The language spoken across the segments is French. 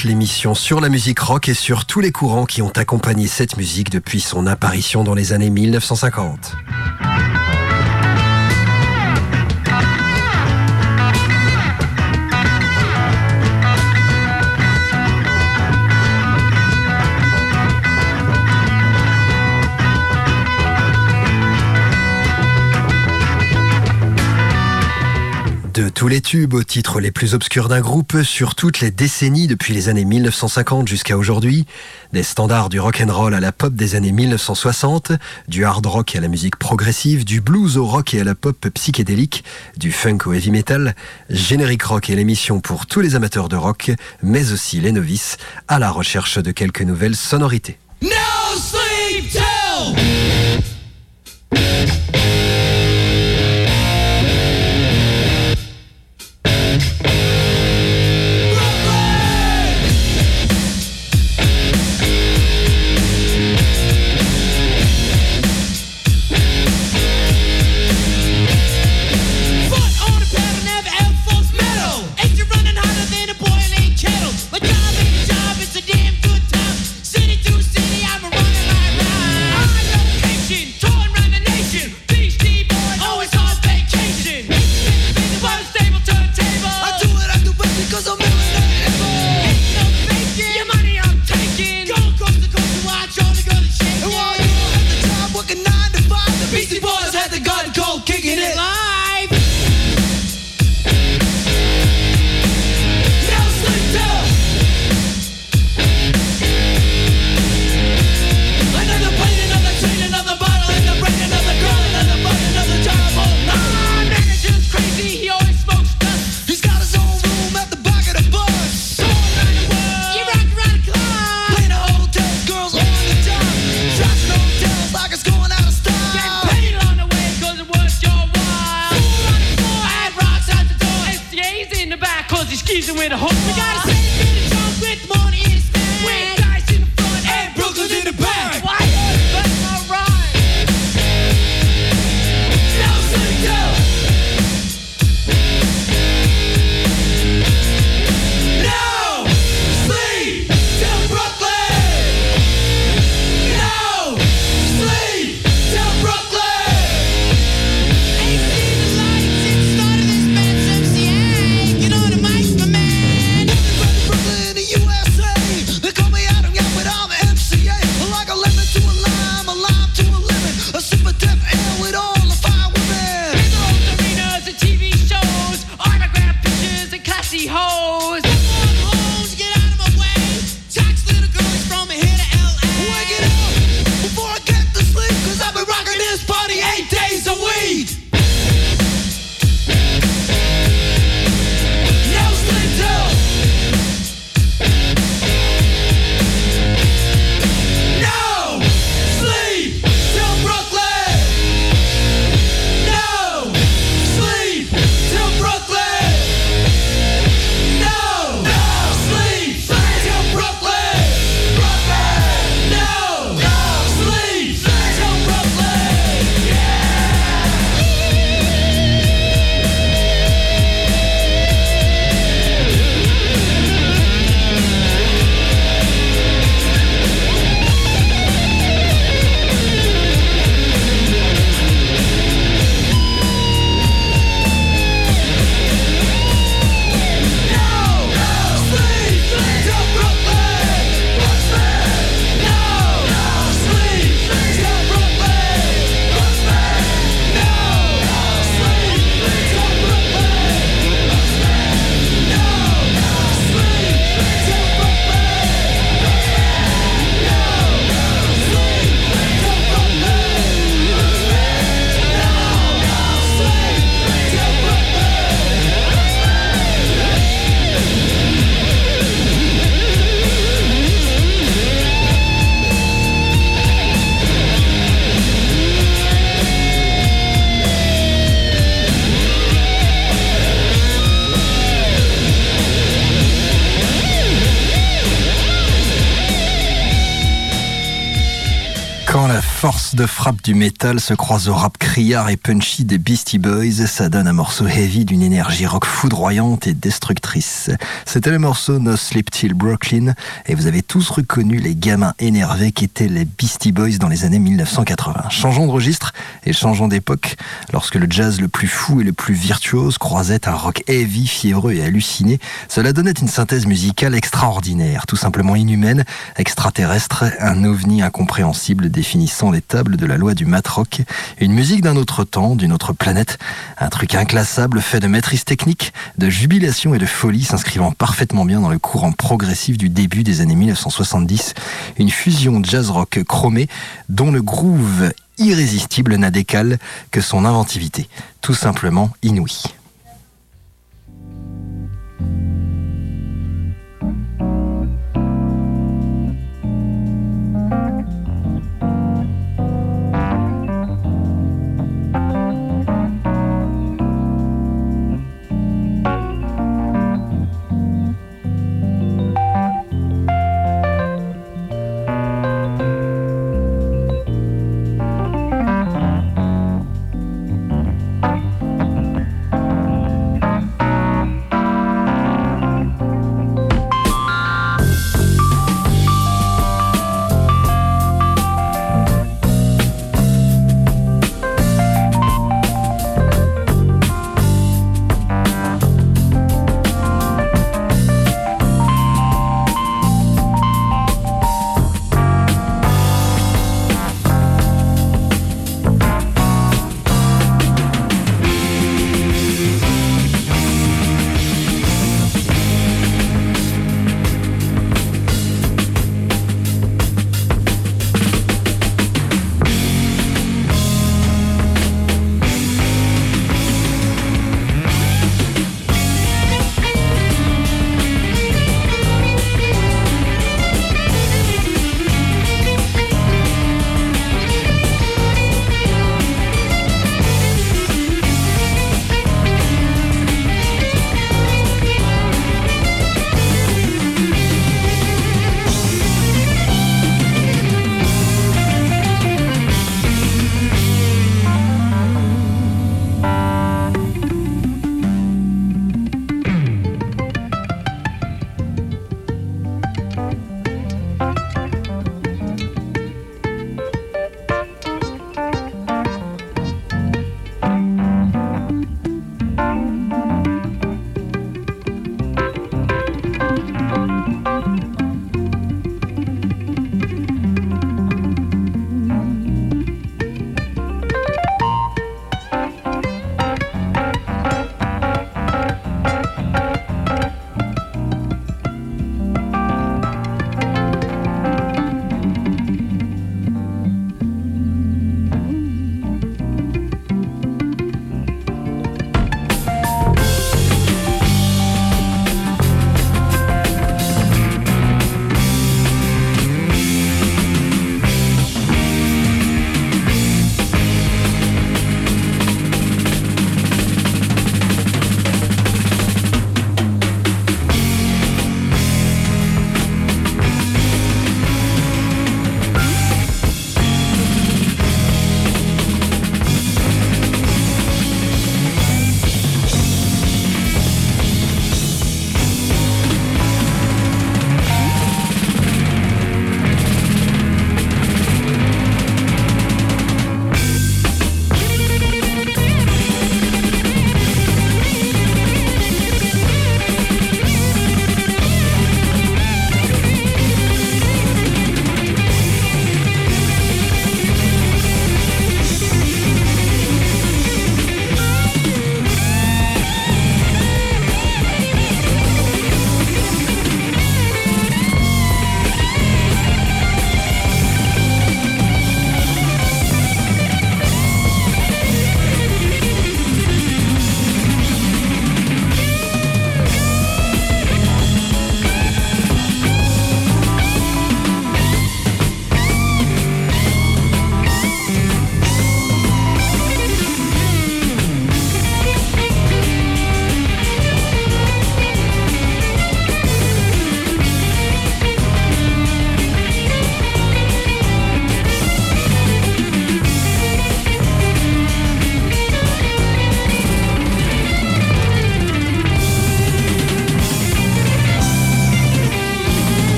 L'émission sur la musique rock et sur tous les courants qui ont accompagné cette musique depuis son apparition dans les années 1950. Tous les tubes aux titres les plus obscurs d'un groupe, sur toutes les décennies depuis les années 1950 jusqu'à aujourd'hui, des standards du rock and roll à la pop des années 1960, du hard rock à la musique progressive, du blues au rock et à la pop psychédélique, du funk au heavy metal, Générique Rock est l'émission pour tous les amateurs de rock, mais aussi les novices, à la recherche de quelques nouvelles sonorités. Du métal se croise au rap criard et punchy des Beastie Boys, ça donne un morceau heavy d'une énergie rock foudroyante et destructrice. C'était le morceau No Sleep Till Brooklyn, et vous avez tous reconnu les gamins énervés qu'étaient les Beastie Boys dans les années 1980. Changeons de registre et changeons d'époque, lorsque le jazz le plus fou et le plus virtuose croisait un rock heavy, fiévreux et halluciné, cela donnait une synthèse musicale extraordinaire, tout simplement inhumaine, extraterrestre, un ovni incompréhensible définissant les tables de la loi du matrock, une musique d'un autre temps, d'une autre planète, un truc inclassable fait de maîtrise technique, de jubilation et de folie s'inscrivant parfaitement bien dans le courant progressif du début des années 1970, une fusion jazz-rock chromé dont le groove irrésistible n'a d'égal que son inventivité, tout simplement inouïe.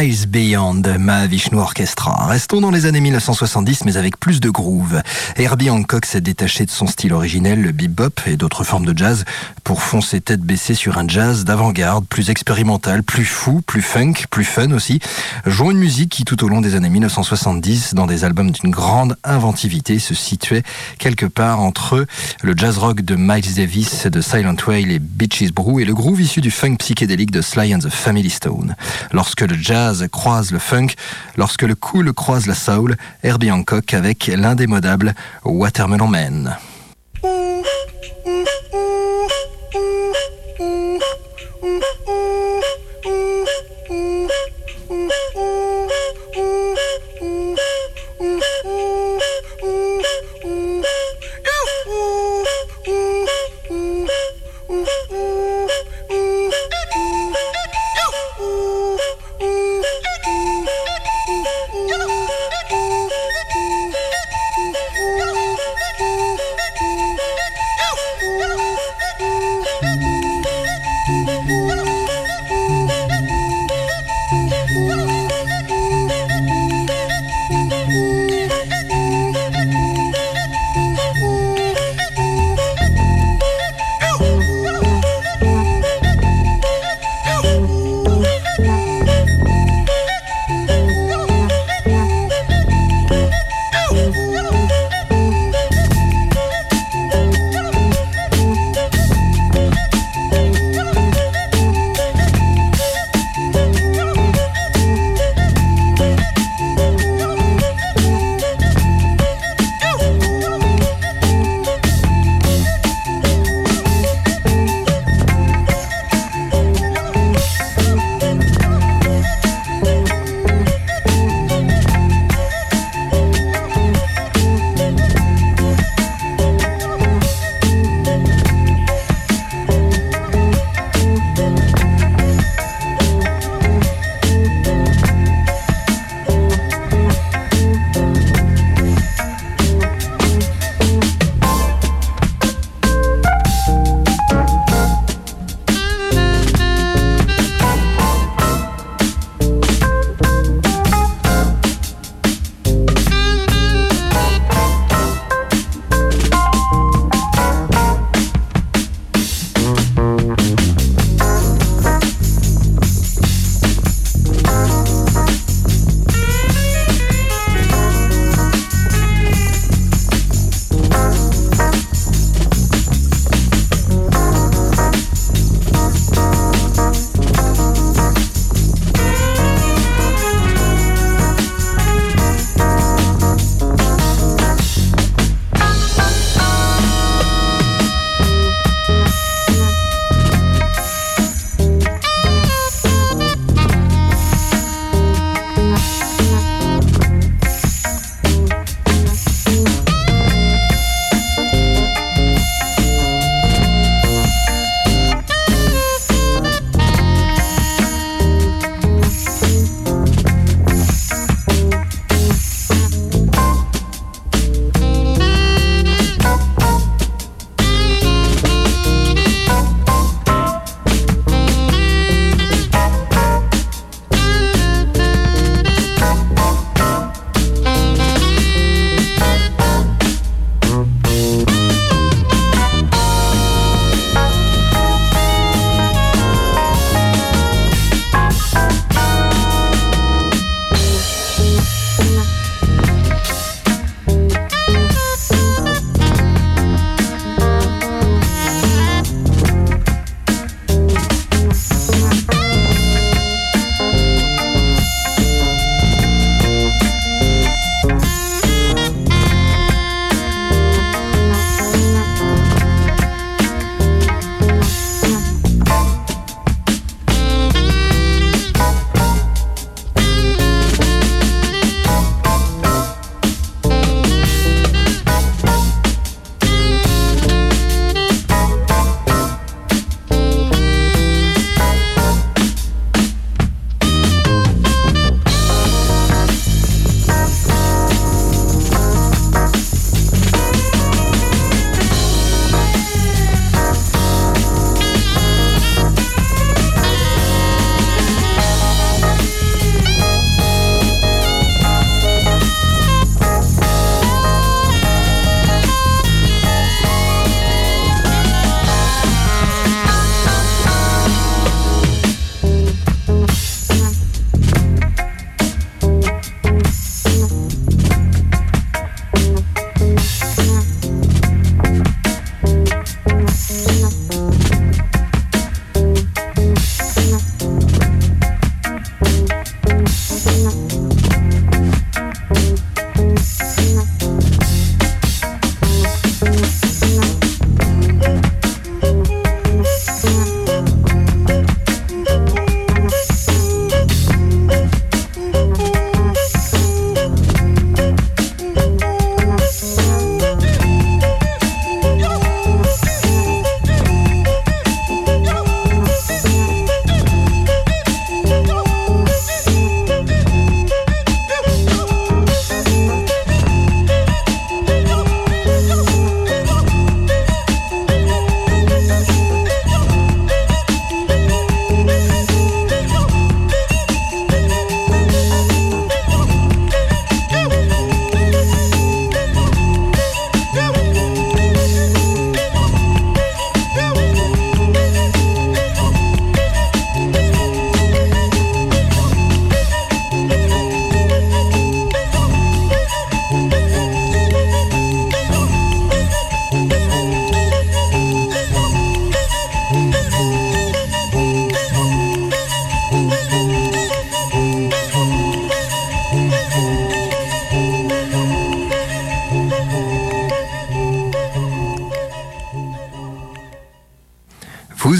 Miles Beyond, Mahavishnu Orchestra. Restons dans les années 1970, mais avec plus de groove. Herbie Hancock s'est détaché de son style originel, le bebop et d'autres formes de jazz, pour foncer tête baissée sur un jazz d'avant-garde, plus expérimental, plus fou, plus funk, plus fun aussi, jouant une musique qui tout au long des années 1970, dans des albums d'une grande inventivité, se situait quelque part entre le jazz rock de Miles Davis, de Silent Whale et Beaches Brew, et le groove issu du funk psychédélique de Sly and the Family Stone. Lorsque le jazz croise le funk, lorsque le cool croise la soul, Herbie Hancock avec l'indémodable Watermelon Man.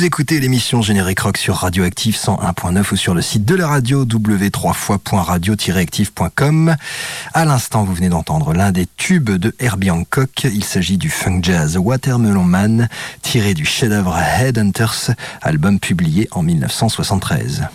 Vous écoutez l'émission Générique Rock sur Radioactive 101.9 ou sur le site de la radio w3fois.radio-active.com. À l'instant, vous venez d'entendre l'un des tubes de Herbie Hancock. Il s'agit du funk jazz Watermelon Man, tiré du chef-d'œuvre Headhunters, album publié en 1973.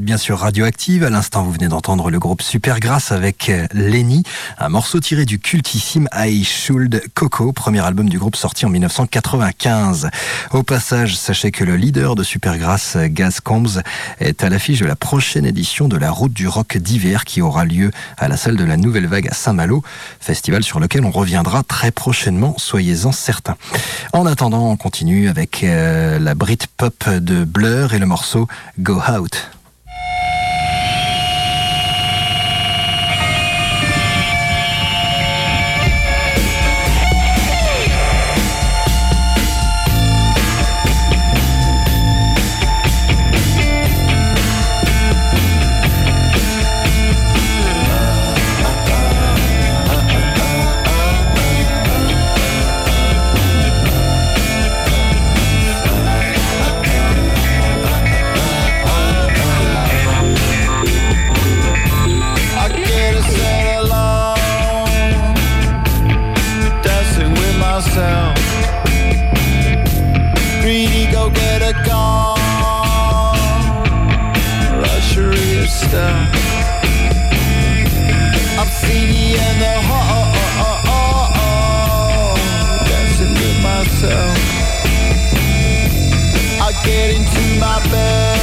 Bien sûr radioactive. À l'instant, vous venez d'entendre le groupe Supergrass avec euh, Lenny, un morceau tiré du cultissime I Should Coco, premier album du groupe sorti en 1995. Au passage, sachez que le leader de Supergrass, Gaz Combs, est à l'affiche de la prochaine édition de la Route du Rock d'hiver qui aura lieu à la salle de la Nouvelle Vague à Saint-Malo, festival sur lequel on reviendra très prochainement, soyez-en certains. En attendant, on continue avec euh, la Brit Pop de Blur et le morceau Go Out. get into my bed.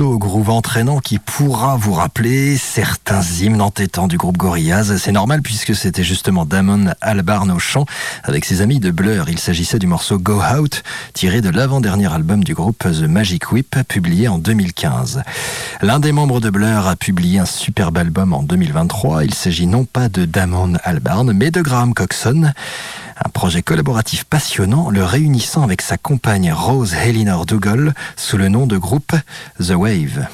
Au groove entraînant qui pourra vous rappeler certains hymnes entêtants du groupe Gorillaz. C'est normal puisque c'était justement Damon Albarn au chant avec ses amis de Blur. Il s'agissait du morceau Go Out tiré de l'avant-dernier album du groupe The Magic Whip publié en 2015. L'un des membres de Blur a publié un superbe album en 2023. Il s'agit non pas de Damon Albarn mais de Graham Coxon. Un projet collaboratif passionnant le réunissant avec sa compagne Rose Helinor Dougal sous le nom de groupe The Wave.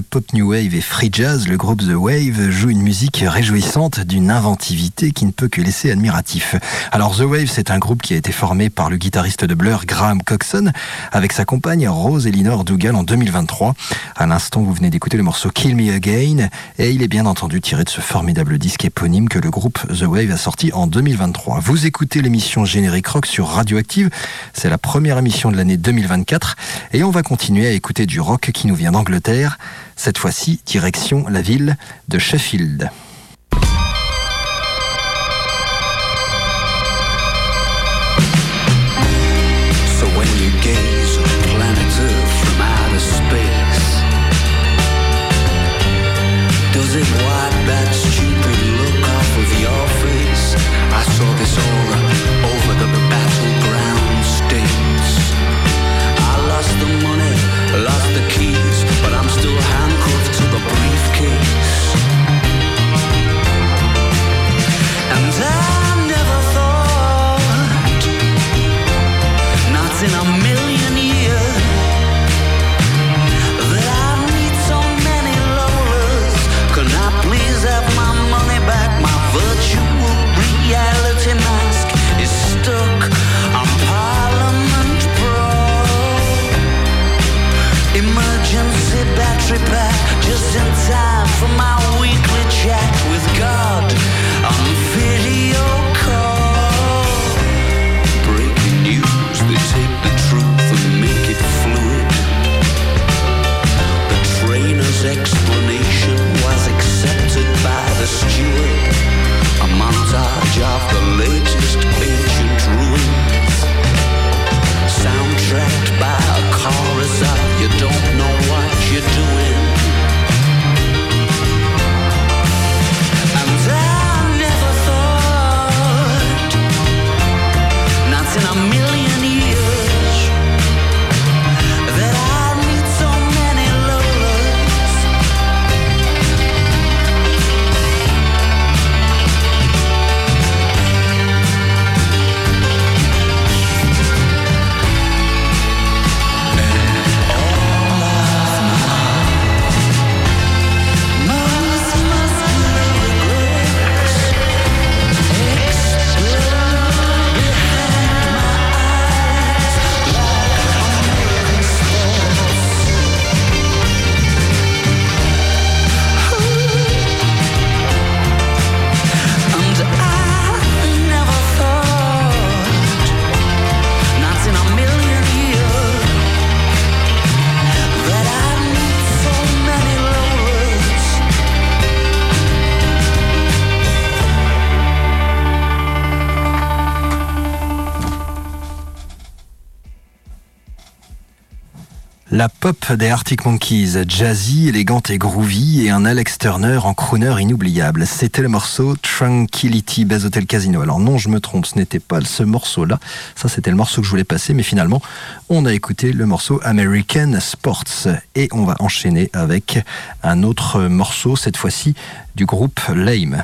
Pop new wave et free jazz, le groupe The Wave joue une musique réjouissante d'une inventivité qui ne peut que laisser admiratif. Alors The Wave, c'est un groupe qui a été formé par le guitariste de Blur, Graham Coxon, avec sa compagne Rose Elinor Dougal en 2023. À l'instant, vous venez d'écouter le morceau Kill Me Again, et il est bien entendu tiré de ce formidable disque éponyme que le groupe The Wave a sorti en 2023. Vous écoutez l'émission Générique Rock sur Radioactive, c'est la première émission de l'année 2024, et on va continuer à écouter du rock qui nous vient d'Angleterre, cette fois-ci direction la ville de Sheffield. Des Arctic Monkeys, jazzy, élégante et groovy, et un Alex Turner en crooner inoubliable. C'était le morceau Tranquility Base Hotel Casino. Alors non, je me trompe, ce n'était pas ce morceau-là. Ça, c'était le morceau que je voulais passer, mais finalement, on a écouté le morceau American Sports. Et on va enchaîner avec un autre morceau, cette fois-ci du groupe Lame.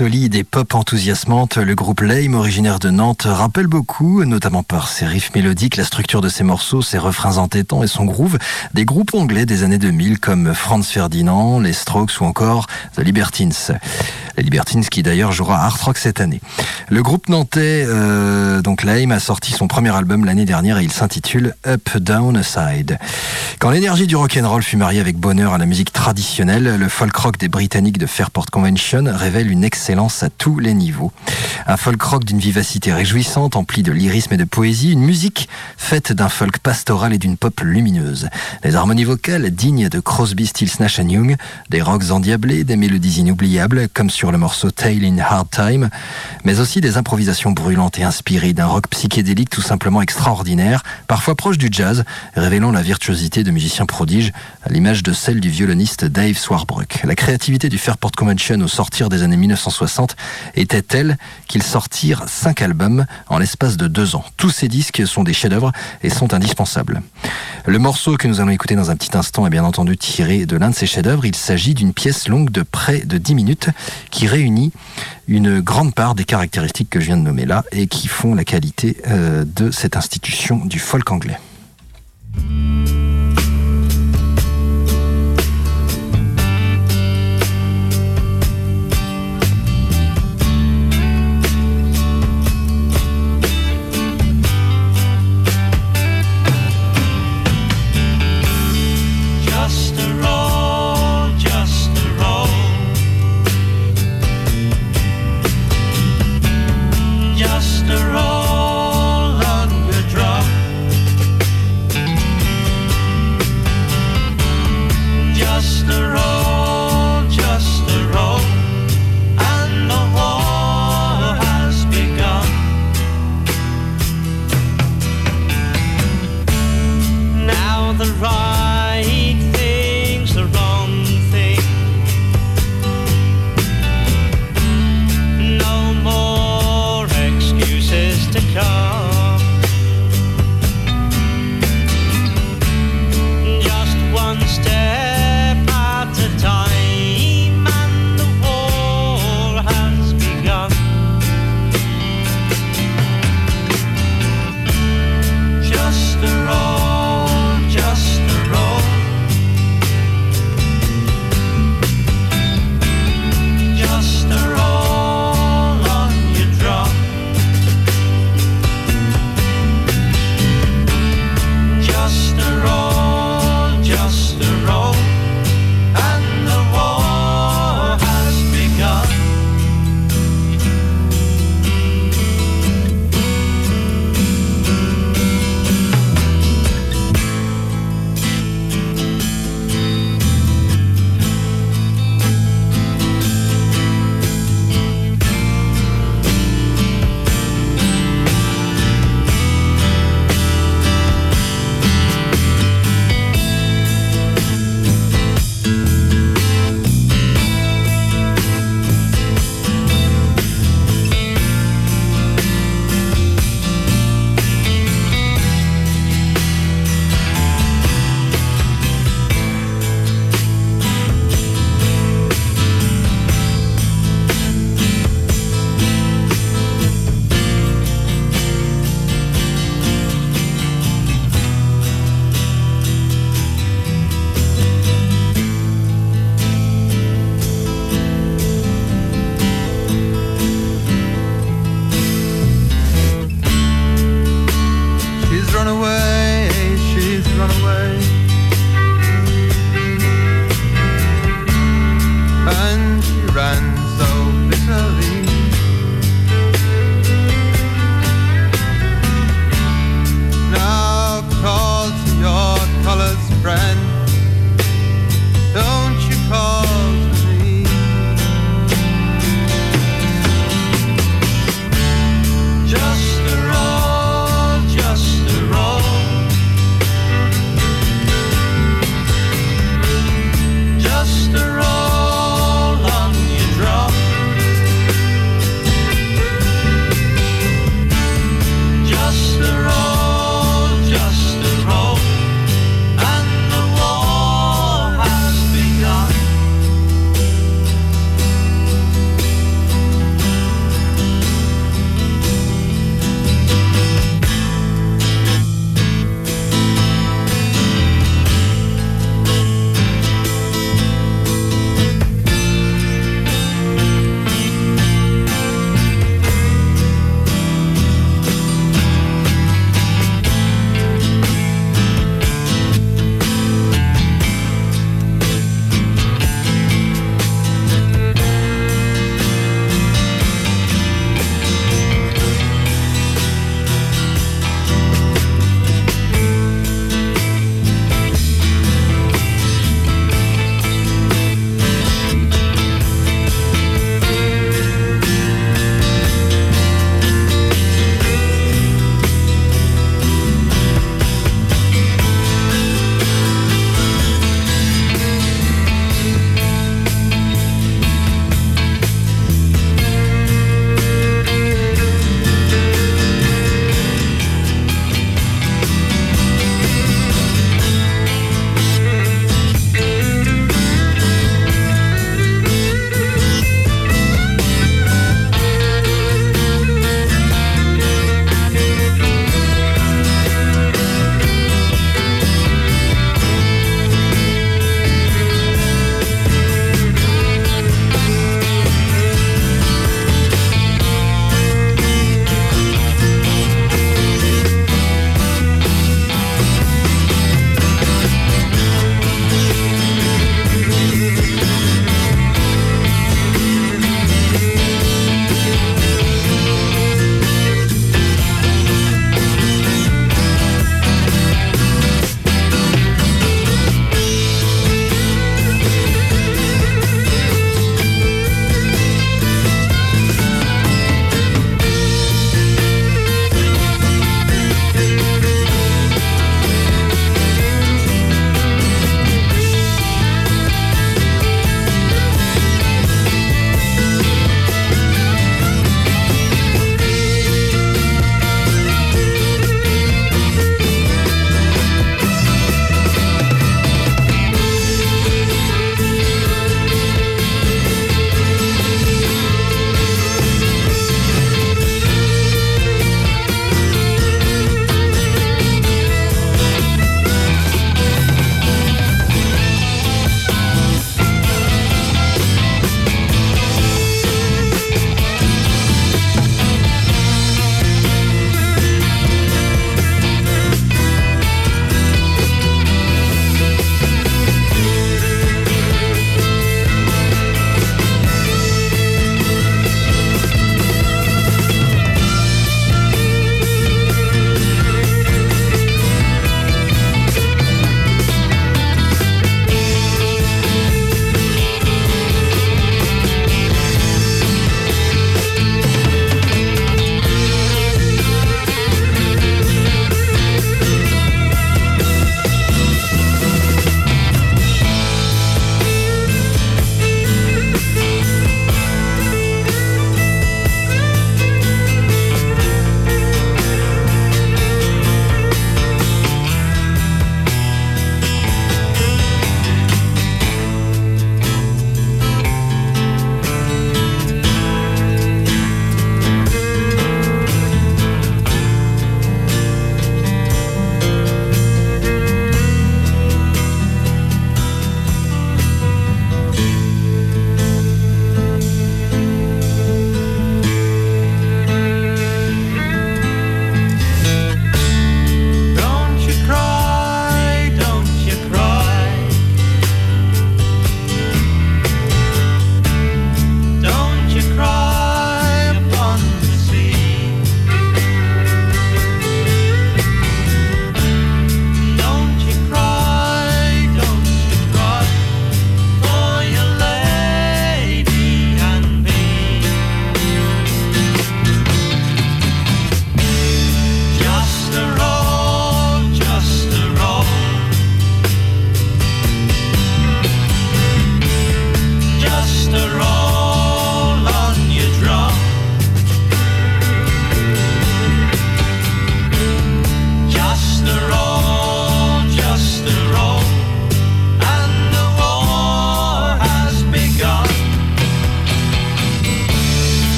Solide et pop enthousiasmante, le groupe Lame, originaire de Nantes, rappelle beaucoup, notamment par ses riffs mélodiques, la structure de ses morceaux, ses refrains entêtants et son groove, des groupes anglais des années 2000 comme Franz Ferdinand, les Strokes ou encore The Libertines. Les Libertines qui d'ailleurs jouera à Art Rock cette année. Le groupe nantais, euh, donc Lame, a sorti son premier album l'année dernière et il s'intitule Up, Down, Aside. Quand l'énergie du rock'n'roll fut mariée avec bonheur à la musique traditionnelle, le folk rock des Britanniques de Fairport Convention révèle une excellence à tous les niveaux. Un folk rock d'une vivacité réjouissante, empli de lyrisme et de poésie, une musique faite d'un folk pastoral et d'une pop lumineuse. Des harmonies vocales dignes de Crosby, Stills, Nash Young, des rocks endiablés, des mélodies inoubliables, comme sur le morceau Tale in Hard Time, mais aussi des improvisations brûlantes et inspirées d'un rock psychédélique tout simplement extraordinaire, parfois proche du jazz, révélant la virtuosité de musiciens prodiges, à l'image de celle du violoniste Dave Swarbrook. La créativité du Fairport Convention au sortir des années 1960 était telle qu'ils sortirent cinq albums en l'espace de deux ans. Tous ces disques sont des chefs-d'œuvre et sont indispensables. Le morceau que nous allons écouter dans un petit instant est bien entendu tiré de l'un de ces chefs-d'œuvre. Il s'agit d'une pièce longue de près de 10 minutes qui réunit une grande part des caractéristiques que je viens de nommer là et qui font la qualité euh, de cette institution du folk anglais.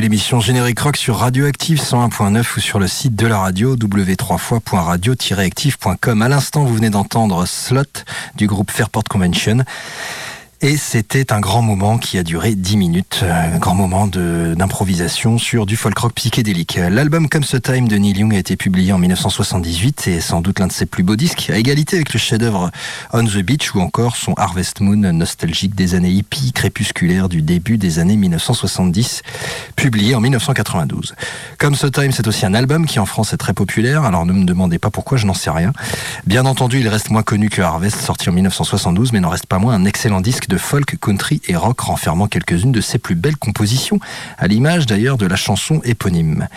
L'émission Générique Rock sur Radioactive 101.9 ou sur le site de la radio w3fois.radio-active.com. À l'instant, vous venez d'entendre Slot du groupe Fairport Convention. Et c'était un grand moment qui a duré 10 minutes, euh, un grand moment d'improvisation sur du folk rock psychédélique. L'album Come the Time de Neil Young a été publié en 1978 et est sans doute l'un de ses plus beaux disques, à égalité avec le chef-d'œuvre On the Beach ou encore son Harvest Moon nostalgique des années hippies crépusculaires du début des années 1970, publié en 1992. Come the Time, c'est aussi un album qui en France est très populaire, alors ne me demandez pas pourquoi, je n'en sais rien. Bien entendu, il reste moins connu que Harvest, sorti en 1972, mais n'en reste pas moins un excellent disque de folk, country et rock renfermant quelques-unes de ses plus belles compositions, à l'image d'ailleurs de la chanson éponyme.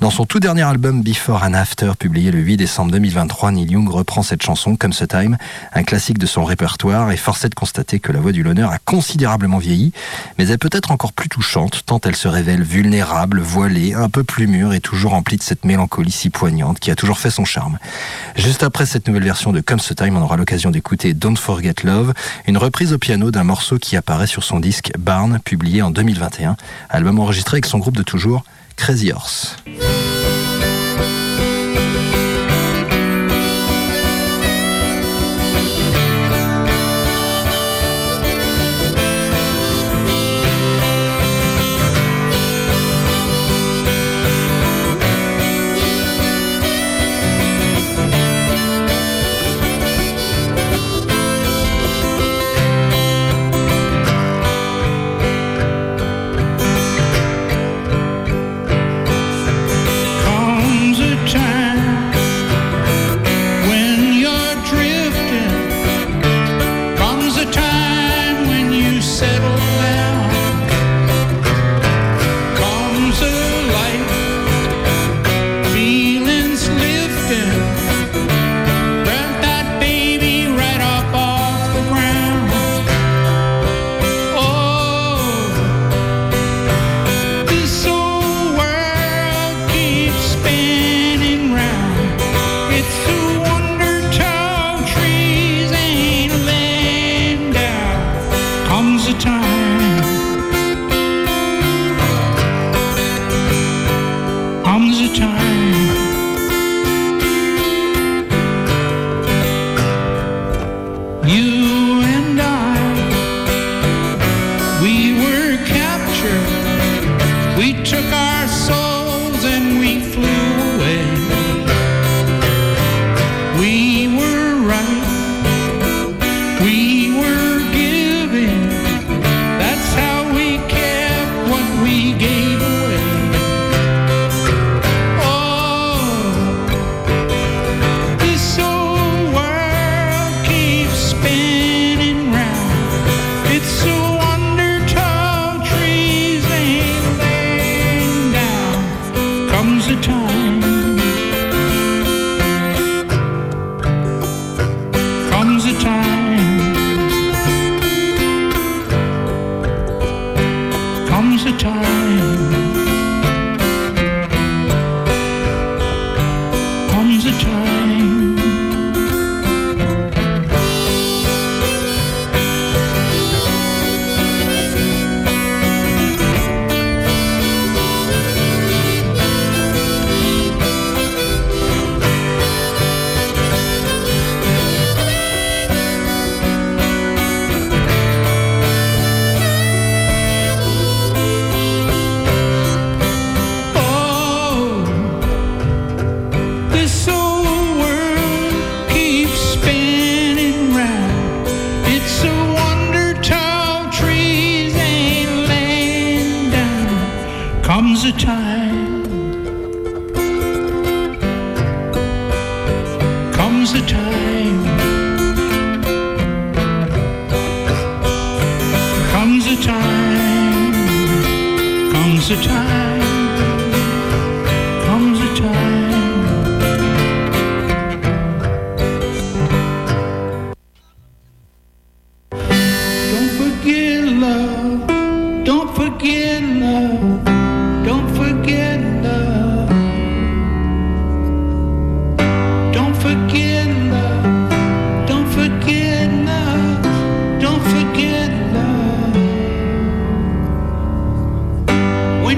Dans son tout dernier album Before and After, publié le 8 décembre 2023, Neil Young reprend cette chanson, Come the Time, un classique de son répertoire, et force est de constater que la voix du l'honneur a considérablement vieilli, mais elle peut être encore plus touchante, tant elle se révèle vulnérable, voilée, un peu plus mûre et toujours remplie de cette mélancolie si poignante qui a toujours fait son charme. Juste après cette nouvelle version de Come the Time, on aura l'occasion d'écouter Don't Forget Love, une reprise au piano d'un morceau qui apparaît sur son disque Barn, publié en 2021, album enregistré avec son groupe de toujours, Crazy Horse.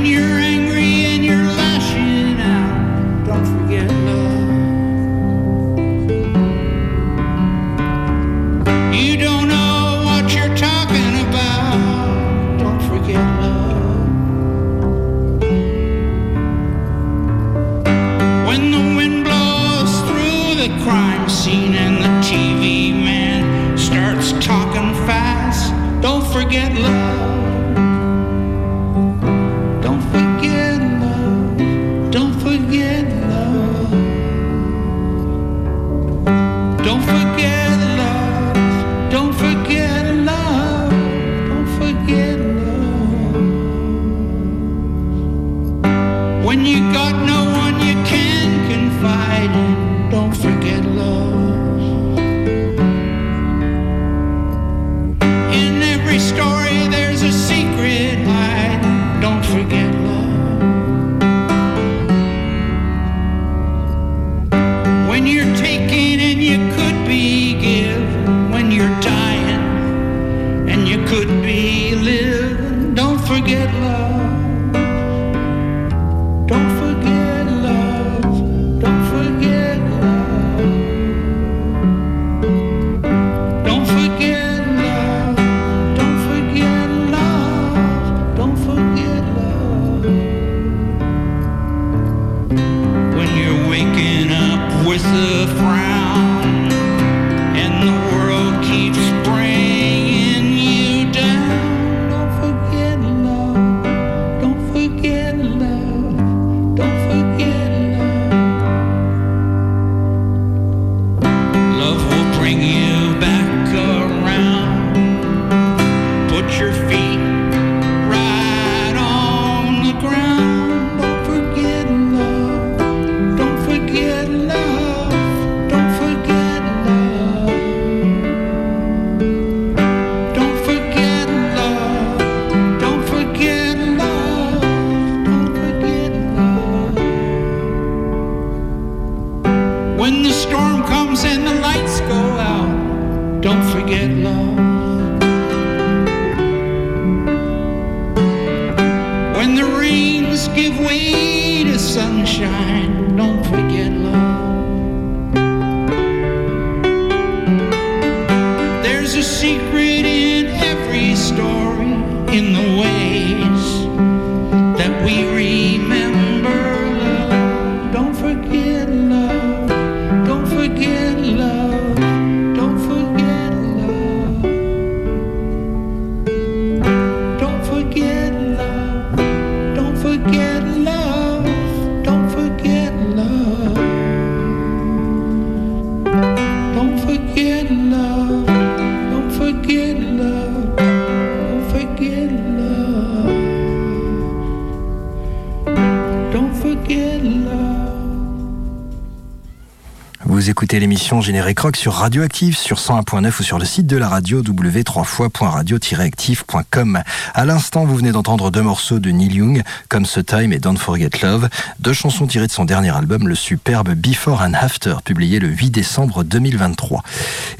you're l'émission Générique Rock sur Radioactive, sur 101.9 ou sur le site de la radio w3fois.radio-active.com. À l'instant, vous venez d'entendre deux morceaux de Neil Young, Come So Time et Don't Forget Love, deux chansons tirées de son dernier album, le superbe Before and After, publié le 8 décembre 2023.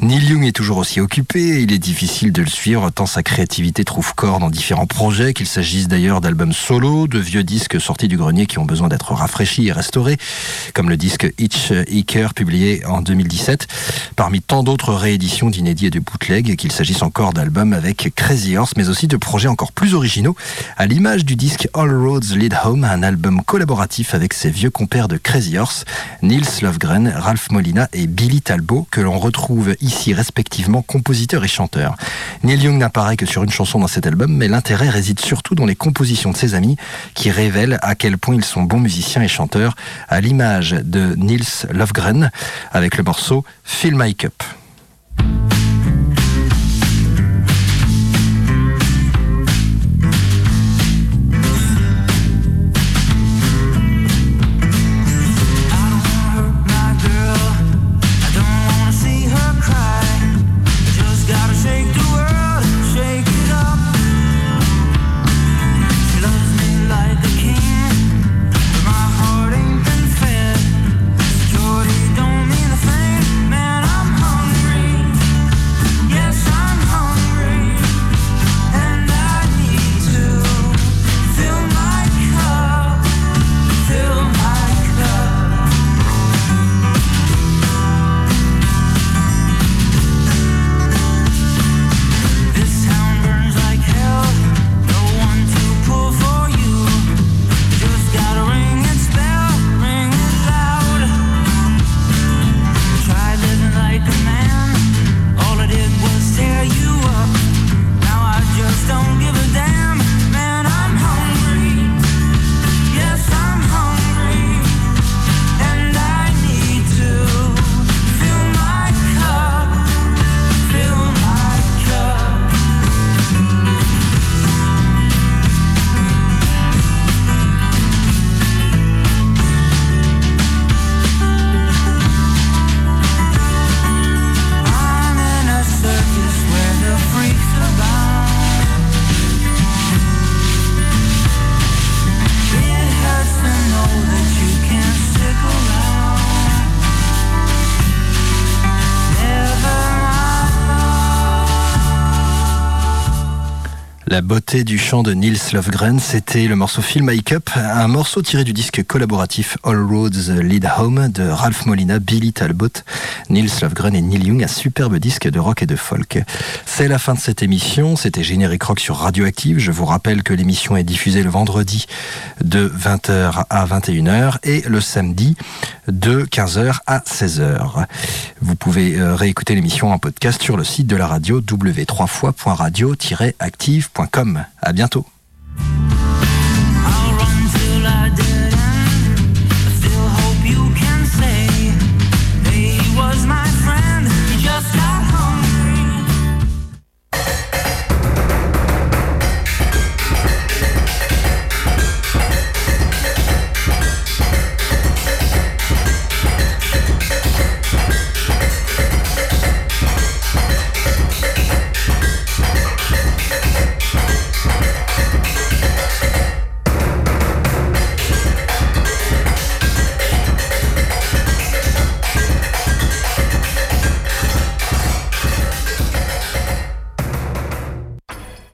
Neil Young est toujours aussi occupé et il est difficile de le suivre tant sa créativité trouve corps dans différents projets, qu'il s'agisse d'ailleurs d'albums solo, de vieux disques sortis du grenier qui ont besoin d'être rafraîchis et restaurés, comme le disque Hitch Hiker publié en 2017, parmi tant d'autres rééditions d'inédits et de bootlegs, qu'il s'agisse encore d'albums avec Crazy Horse, mais aussi de projets encore plus originaux, à l'image du disque All Roads Lead Home, un album collaboratif avec ses vieux compères de Crazy Horse, Nils Lofgren, Ralph Molina et Billy Talbot, que l'on retrouve ici respectivement compositeurs et chanteurs. Neil Young n'apparaît que sur une chanson dans cet album, mais l'intérêt réside surtout dans les compositions de ses amis, qui révèlent à quel point ils sont bons musiciens et chanteurs, à l'image de Nils Lofgren, avec le morceau morceau Feel My Cup. La beauté du chant de Nils Lofgren, c'était le morceau Feel Make Up, un morceau tiré du disque collaboratif All Roads Lead Home de Ralph Molina, Billy Talbot, Nils Lofgren et Neil Young, un superbe disque de rock et de folk. C'est la fin de cette émission, c'était Générique Rock sur Radioactive. Je vous rappelle que l'émission est diffusée le vendredi de 20h à 21h et le samedi de 15h à 16h. Vous pouvez euh, réécouter l'émission en podcast sur le site de la radio w3fois.radio-active.com. Comme à bientôt!